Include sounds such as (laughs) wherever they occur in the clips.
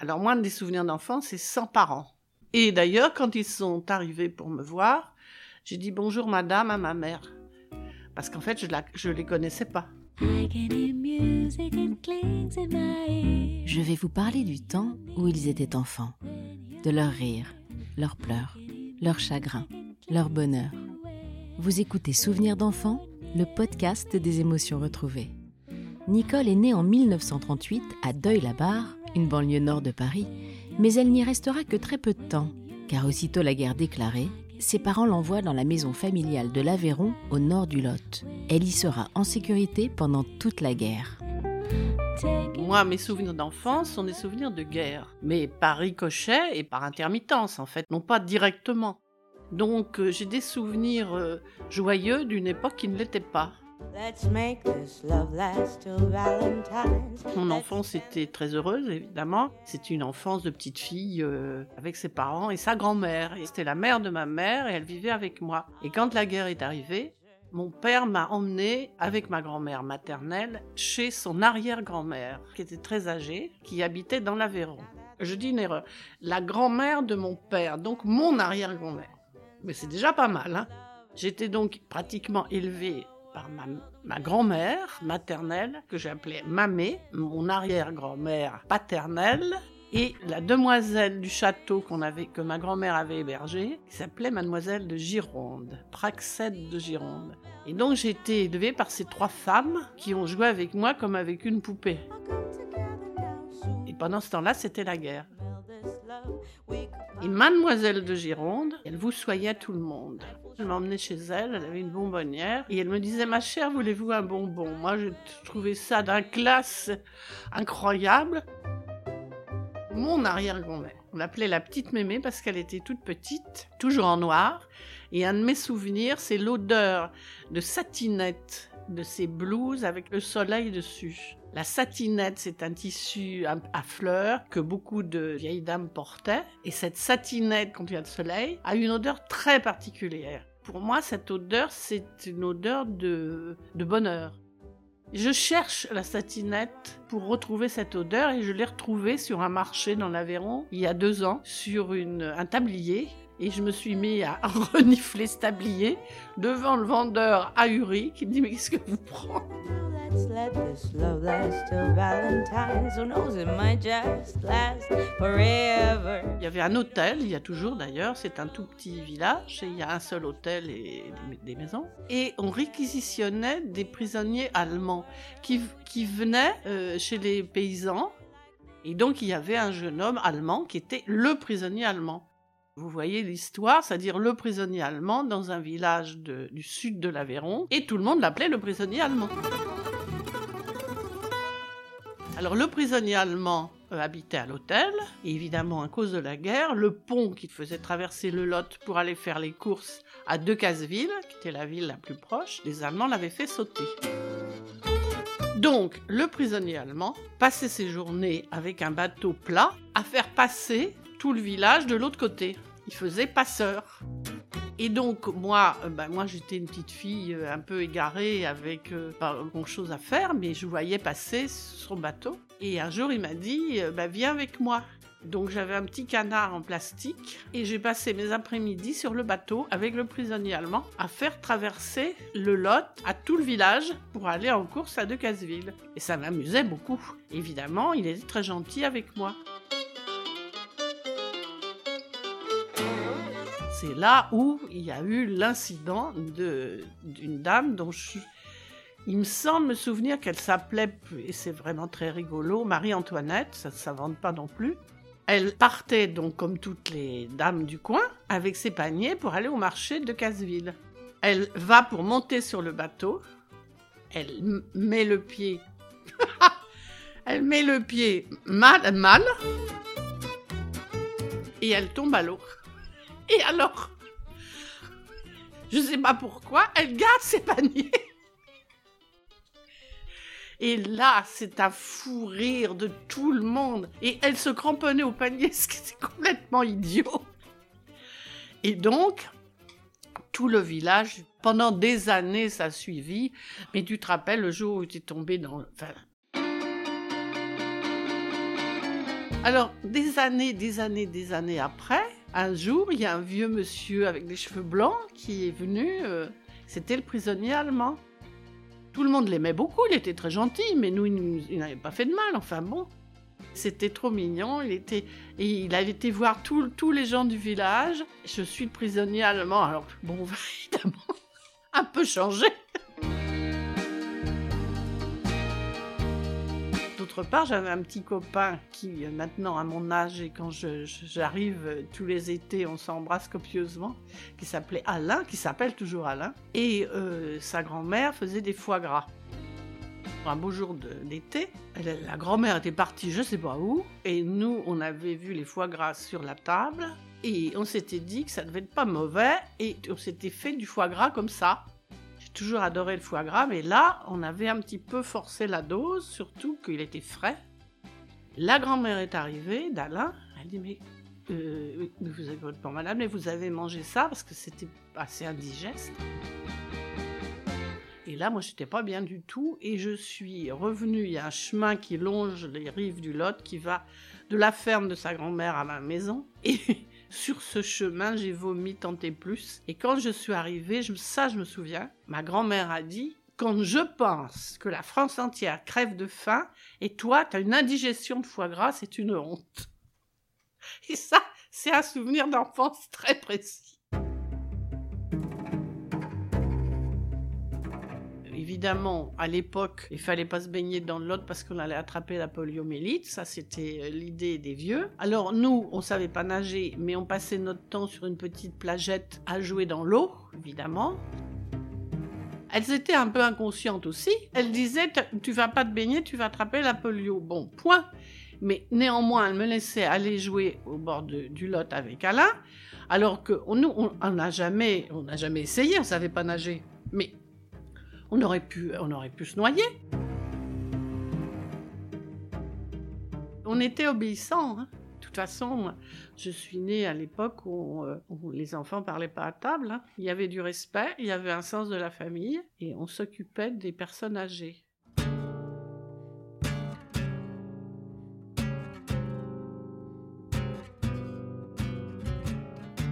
Alors moi, des souvenirs d'enfance, c'est sans parents. Et d'ailleurs, quand ils sont arrivés pour me voir, j'ai dit bonjour madame à ma mère. Parce qu'en fait, je ne les connaissais pas. Je vais vous parler du temps où ils étaient enfants, de leurs rires, leurs pleurs, leurs chagrins, leur bonheur. Vous écoutez Souvenirs d'enfants, le podcast des émotions retrouvées. Nicole est née en 1938 à Deuil-la-Barre, une banlieue nord de Paris, mais elle n'y restera que très peu de temps, car aussitôt la guerre déclarée, ses parents l'envoient dans la maison familiale de l'Aveyron, au nord du Lot. Elle y sera en sécurité pendant toute la guerre. Moi, mes souvenirs d'enfance sont des souvenirs de guerre, mais par ricochet et par intermittence en fait, non pas directement. Donc euh, j'ai des souvenirs euh, joyeux d'une époque qui ne l'était pas. Mon enfance était très heureuse, évidemment. C'était une enfance de petite fille euh, avec ses parents et sa grand-mère. C'était la mère de ma mère et elle vivait avec moi. Et quand la guerre est arrivée, mon père m'a emmené avec ma grand-mère maternelle chez son arrière-grand-mère, qui était très âgée, qui habitait dans l'Aveyron. Je dis une erreur. La grand-mère de mon père, donc mon arrière-grand-mère. Mais c'est déjà pas mal. Hein J'étais donc pratiquement élevée par ma, grand-mère maternelle, que j'appelais Mamé, mon arrière-grand-mère paternelle, et la demoiselle du château qu'on avait, que ma grand-mère avait hébergée, qui s'appelait Mademoiselle de Gironde, Praxède de Gironde. Et donc j'ai été élevée par ces trois femmes qui ont joué avec moi comme avec une poupée. Et pendant ce temps-là, c'était la guerre. Et Mademoiselle de Gironde, elle vous soyait tout le monde. Elle m'emmenait chez elle, elle avait une bonbonnière, et elle me disait Ma chère, voulez-vous un bonbon? Moi, je trouvais ça d'un classe incroyable. Mon arrière-grand-mère, on l'appelait la petite mémé parce qu'elle était toute petite, toujours en noir. Et un de mes souvenirs, c'est l'odeur de satinette de ses blouses avec le soleil dessus. La satinette, c'est un tissu à fleurs que beaucoup de vieilles dames portaient. Et cette satinette, quand il y a le soleil, a une odeur très particulière. Pour moi, cette odeur, c'est une odeur de, bonheur. Je cherche la satinette pour retrouver cette odeur et je l'ai retrouvée sur un marché dans l'Aveyron il y a deux ans sur un tablier et je me suis mis à (laughs) renifler ce tablier devant le vendeur ahuri qui me dit mais qu'est-ce que vous prenez il y avait un hôtel, il y a toujours d'ailleurs, c'est un tout petit village, et il y a un seul hôtel et des maisons. Et on réquisitionnait des prisonniers allemands qui, qui venaient euh, chez les paysans. Et donc il y avait un jeune homme allemand qui était le prisonnier allemand. Vous voyez l'histoire, c'est-à-dire le prisonnier allemand dans un village du sud de l'Aveyron, et tout le monde l'appelait le prisonnier allemand. Alors le prisonnier allemand euh, habitait à l'hôtel, évidemment à cause de la guerre, le pont qui faisait traverser le Lot pour aller faire les courses à Decazeville, qui était la ville la plus proche, les Allemands l'avaient fait sauter. Donc le prisonnier allemand passait ses journées avec un bateau plat à faire passer tout le village de l'autre côté. Il faisait passeur. Et donc, moi, euh, ben, moi j'étais une petite fille euh, un peu égarée avec euh, pas grand chose à faire, mais je voyais passer son bateau. Et un jour, il m'a dit ben, Viens avec moi. Donc, j'avais un petit canard en plastique et j'ai passé mes après-midi sur le bateau avec le prisonnier allemand à faire traverser le Lot à tout le village pour aller en course à Decazeville. Et ça m'amusait beaucoup. Évidemment, il était très gentil avec moi. C'est là où il y a eu l'incident d'une dame dont je, il me semble me souvenir qu'elle s'appelait, et c'est vraiment très rigolo, Marie-Antoinette, ça ne s'invente pas non plus. Elle partait donc comme toutes les dames du coin avec ses paniers pour aller au marché de Casseville. Elle va pour monter sur le bateau, elle met le pied, (laughs) elle met le pied mal, mal, et elle tombe à l'eau. Et alors, je sais pas pourquoi, elle garde ses paniers. Et là, c'est un fou rire de tout le monde. Et elle se cramponnait au panier, (laughs) ce qui est complètement idiot. Et donc, tout le village, pendant des années, ça a suivi. Mais tu te rappelles le jour où tu es tombé dans... Alors, des années, des années, des années après, un jour, il y a un vieux monsieur avec des cheveux blancs qui est venu. euh, C'était le prisonnier allemand. Tout le monde l'aimait beaucoup, il était très gentil, mais nous, il n'avait pas fait de mal. Enfin bon, c'était trop mignon. Il était, et il avait été voir tous les gens du village. Je suis le prisonnier allemand. Alors bon, (laughs) évidemment, un peu changé. D'autre part, j'avais un petit copain qui, euh, maintenant à mon âge, et quand j'arrive euh, tous les étés, on s'embrasse copieusement, qui s'appelait Alain, qui s'appelle toujours Alain. Et euh, sa grand-mère faisait des foie gras. Un beau jour d'été, la grand-mère était partie je sais pas où, et nous, on avait vu les foie gras sur la table, et on s'était dit que ça devait être pas mauvais, et on s'était fait du foie gras comme ça. J'ai toujours adoré le foie gras, mais là, on avait un petit peu forcé la dose, surtout qu'il était frais. La grand-mère est arrivée, d'Alain, elle dit mais, euh, vous avez pas madame, mais vous avez mangé ça parce que c'était assez indigeste. Et là, moi, j'étais pas bien du tout, et je suis revenue. Il y a un chemin qui longe les rives du Lot, qui va de la ferme de sa grand-mère à ma maison. Sur ce chemin, j'ai vomi tant et plus. Et quand je suis arrivée, je, ça, je me souviens, ma grand-mère a dit quand je pense que la France entière crève de faim, et toi, tu as une indigestion de foie gras, c'est une honte. Et ça, c'est un souvenir d'enfance très précis. Évidemment, à l'époque, il fallait pas se baigner dans l'autre parce qu'on allait attraper la poliomyélite. Ça, c'était euh, l'idée des vieux. Alors nous, on savait pas nager, mais on passait notre temps sur une petite plagette à jouer dans l'eau, évidemment. Elles étaient un peu inconscientes aussi. Elles disaient Tu vas pas te baigner, tu vas attraper la polio. Bon, point. Mais néanmoins, elles me laissaient aller jouer au bord du Lot avec Alain, alors que nous, on n'a jamais, jamais essayé, on savait pas nager. Mais on aurait pu, on aurait pu se noyer. On était obéissants. hein. De toute façon, je suis née à l'époque où, euh, les enfants parlaient pas à table. hein. Il y avait du respect, il y avait un sens de la famille, et on s'occupait des personnes âgées.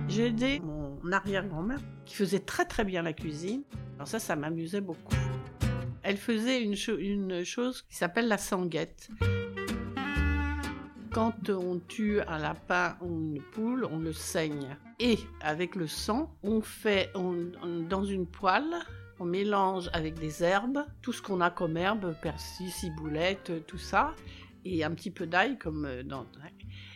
J'ai aidé mon arrière-grand-mère qui faisait très très bien la cuisine. Alors ça, ça m'amusait beaucoup. Elle faisait une, cho- une chose qui s'appelle la sanguette. Quand on tue un lapin ou une poule, on le saigne. Et avec le sang, on fait dans une poêle, on mélange avec des herbes, tout ce qu'on a comme herbe, persil, ciboulette, tout ça, et un petit peu d'ail comme euh, dans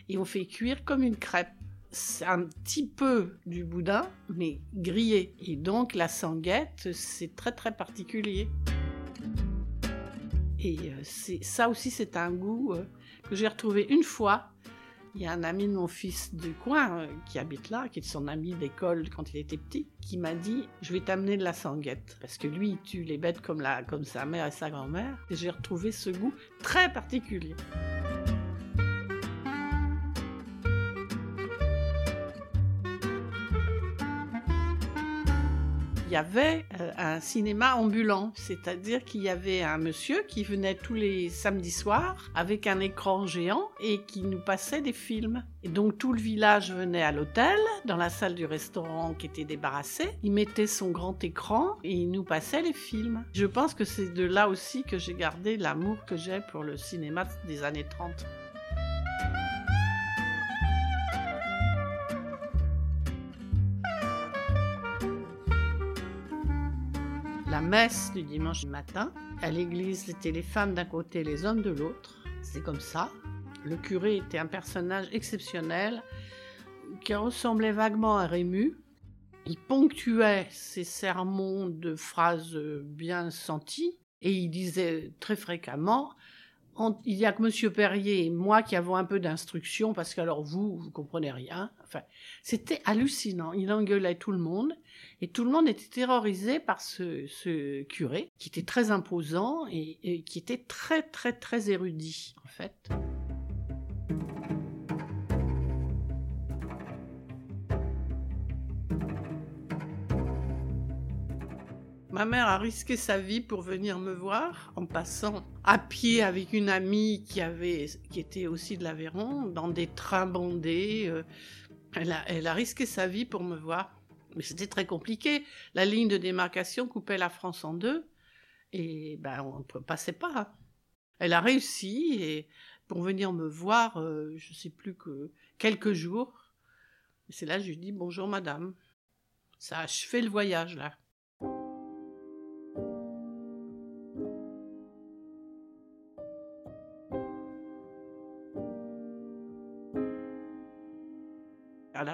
et on fait cuire comme une crêpe. C'est un petit peu du boudin, mais grillé. Et donc la sanguette, c'est très très particulier. Et euh, c'est ça aussi, c'est un goût euh, que j'ai retrouvé une fois. Il y a un ami de mon fils du coin euh, qui habite là, qui est son ami d'école quand il était petit, qui m'a dit Je vais t'amener de la sanguette. Parce que lui, il tue les bêtes comme, comme sa mère et sa grand-mère. Et j'ai retrouvé ce goût très particulier. Y avait euh, un cinéma ambulant, c'est-à-dire qu'il y avait un monsieur qui venait tous les samedis soirs avec un écran géant et qui nous passait des films. Et donc tout le village venait à l'hôtel, dans la salle du restaurant qui était débarrassée. Il mettait son grand écran et il nous passait les films. Je pense que c'est de là aussi que j'ai gardé l'amour que j'ai pour le cinéma des années 30. La messe du dimanche matin. À l'église, c'était les femmes d'un côté, les hommes de l'autre. C'est comme ça. Le curé était un personnage exceptionnel qui ressemblait vaguement à Rému. Il ponctuait ses sermons de phrases bien senties et il disait très fréquemment il n'y a que Monsieur Perrier et moi qui avons un peu d'instruction parce qu'alors vous, vous comprenez rien. Enfin, c'était hallucinant. Il engueulait tout le monde et tout le monde était terrorisé par ce, curé qui était très imposant et, qui était très très très érudit en fait. Ma mère a risqué sa vie pour venir me voir en passant à pied avec une amie qui avait, qui était aussi de l'Aveyron, dans des trains bondés. Euh, elle a, risqué sa vie pour me voir. Mais c'était très compliqué. La ligne de démarcation coupait la France en deux et ben on ne passait pas. Elle a réussi et pour venir me voir, euh, je ne sais plus que quelques jours. C'est là que je lui dis bonjour madame. Ça a achevé le voyage là.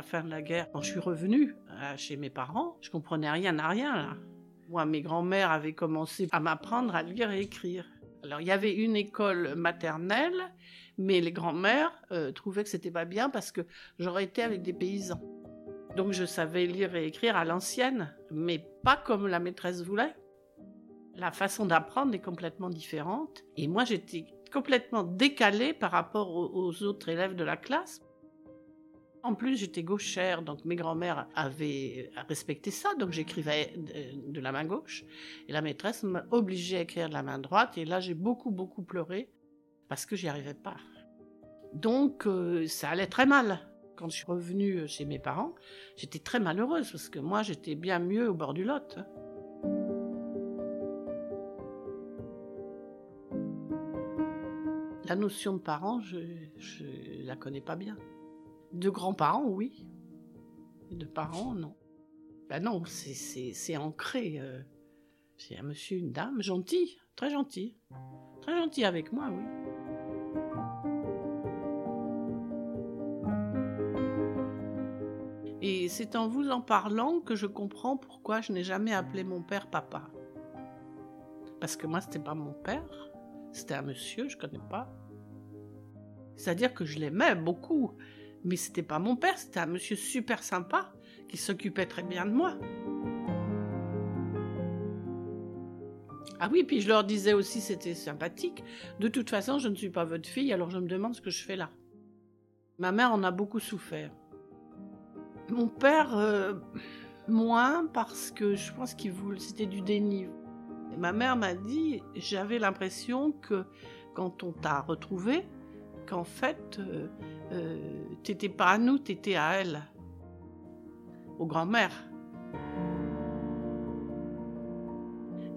Fin de la guerre, quand je suis revenue euh, chez mes parents, je comprenais rien à rien là. Moi, mes grands-mères avaient commencé à m'apprendre à lire et écrire. Alors, il y avait une école maternelle, mais les grands-mères euh, trouvaient que c'était pas bien parce que j'aurais été avec des paysans. Donc, je savais lire et écrire à l'ancienne, mais pas comme la maîtresse voulait. La façon d'apprendre est complètement différente. Et moi, j'étais complètement décalée par rapport aux autres élèves de la classe. En plus, j'étais gauchère, donc mes grands-mères avaient respecté ça, donc j'écrivais de, la main gauche. Et la maîtresse m'a obligée à écrire de la main droite, et là j'ai beaucoup, beaucoup pleuré parce que j'y arrivais pas. Donc euh, ça allait très mal. Quand je suis revenue chez mes parents, j'étais très malheureuse parce que moi j'étais bien mieux au bord du Lot. La notion de parents, je, je la connais pas bien. De grands-parents, oui. De parents, non. Ben non, c'est ancré. Euh. c'est un monsieur, une dame, gentil, très gentil. Très gentil avec moi, oui. Et c'est en vous en parlant que je comprends pourquoi je n'ai jamais appelé mon père papa. Parce que moi, c'était pas mon père, c'était un monsieur, je connais pas. C'est-à-dire que je l'aimais beaucoup, mais c'était pas mon père, c'était un monsieur super sympa qui s'occupait très bien de moi. Ah oui, puis je leur disais aussi, c'était sympathique. De toute façon, je ne suis pas votre fille, alors je me demande ce que je fais là. Ma mère en a beaucoup souffert. Mon père, euh, moins, parce que je pense qu'il voulait, c'était du déni. ma mère m'a dit, j'avais l'impression que quand on t'a retrouvé, qu'en fait, euh, euh, t'étais pas à nous, t'étais à elle, aux grand-mères.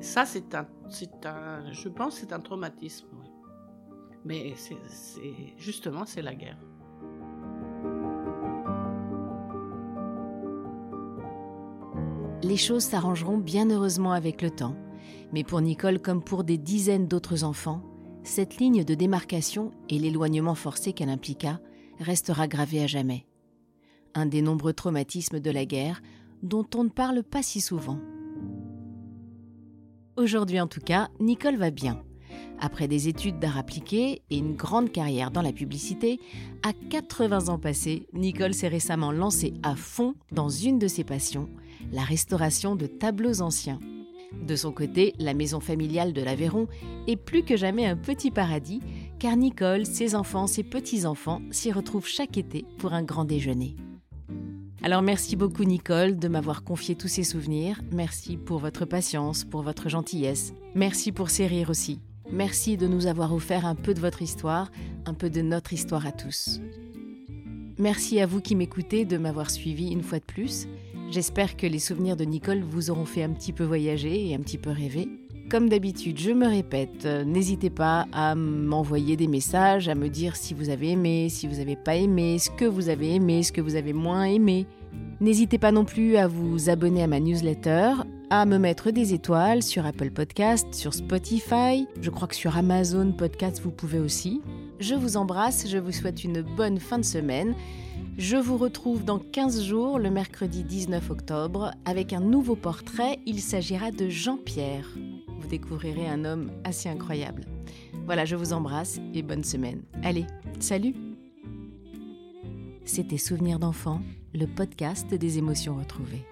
Ça, c'est un, c'est je pense, c'est un traumatisme. Mais c'est, justement, c'est la guerre. Les choses s'arrangeront bien heureusement avec le temps. Mais pour Nicole, comme pour des dizaines d'autres enfants, cette ligne de démarcation et l'éloignement forcé qu'elle impliqua restera gravé à jamais. Un des nombreux traumatismes de la guerre dont on ne parle pas si souvent. Aujourd'hui en tout cas, Nicole va bien. Après des études d'art appliqué et une grande carrière dans la publicité, à 80 ans passés, Nicole s'est récemment lancée à fond dans une de ses passions, la restauration de tableaux anciens. De son côté, la maison familiale de l'Aveyron est plus que jamais un petit paradis, car Nicole, ses enfants, ses petits-enfants s'y retrouvent chaque été pour un grand déjeuner. Alors merci beaucoup Nicole de m'avoir confié tous ces souvenirs, merci pour votre patience, pour votre gentillesse, merci pour ces rires aussi, merci de nous avoir offert un peu de votre histoire, un peu de notre histoire à tous. Merci à vous qui m'écoutez de m'avoir suivi une fois de plus. J'espère que les souvenirs de Nicole vous auront fait un petit peu voyager et un petit peu rêver. Comme d'habitude, je me répète, euh, n'hésitez pas à m'envoyer des messages, à me dire si vous avez aimé, si vous n'avez pas aimé, ce que vous avez aimé, ce que vous avez moins aimé. N'hésitez pas non plus à vous abonner à ma newsletter, à me mettre des étoiles sur Apple Podcast, sur Spotify, je crois que sur Amazon Podcast vous pouvez aussi. Je vous embrasse, je vous souhaite une bonne fin de semaine je vous retrouve dans 15 jours, le mercredi 19 octobre, avec un nouveau portrait. Il s'agira de Jean-Pierre. Vous découvrirez un homme assez incroyable. Voilà, je vous embrasse et bonne semaine. Allez, salut C'était Souvenirs d'enfant, le podcast des émotions retrouvées.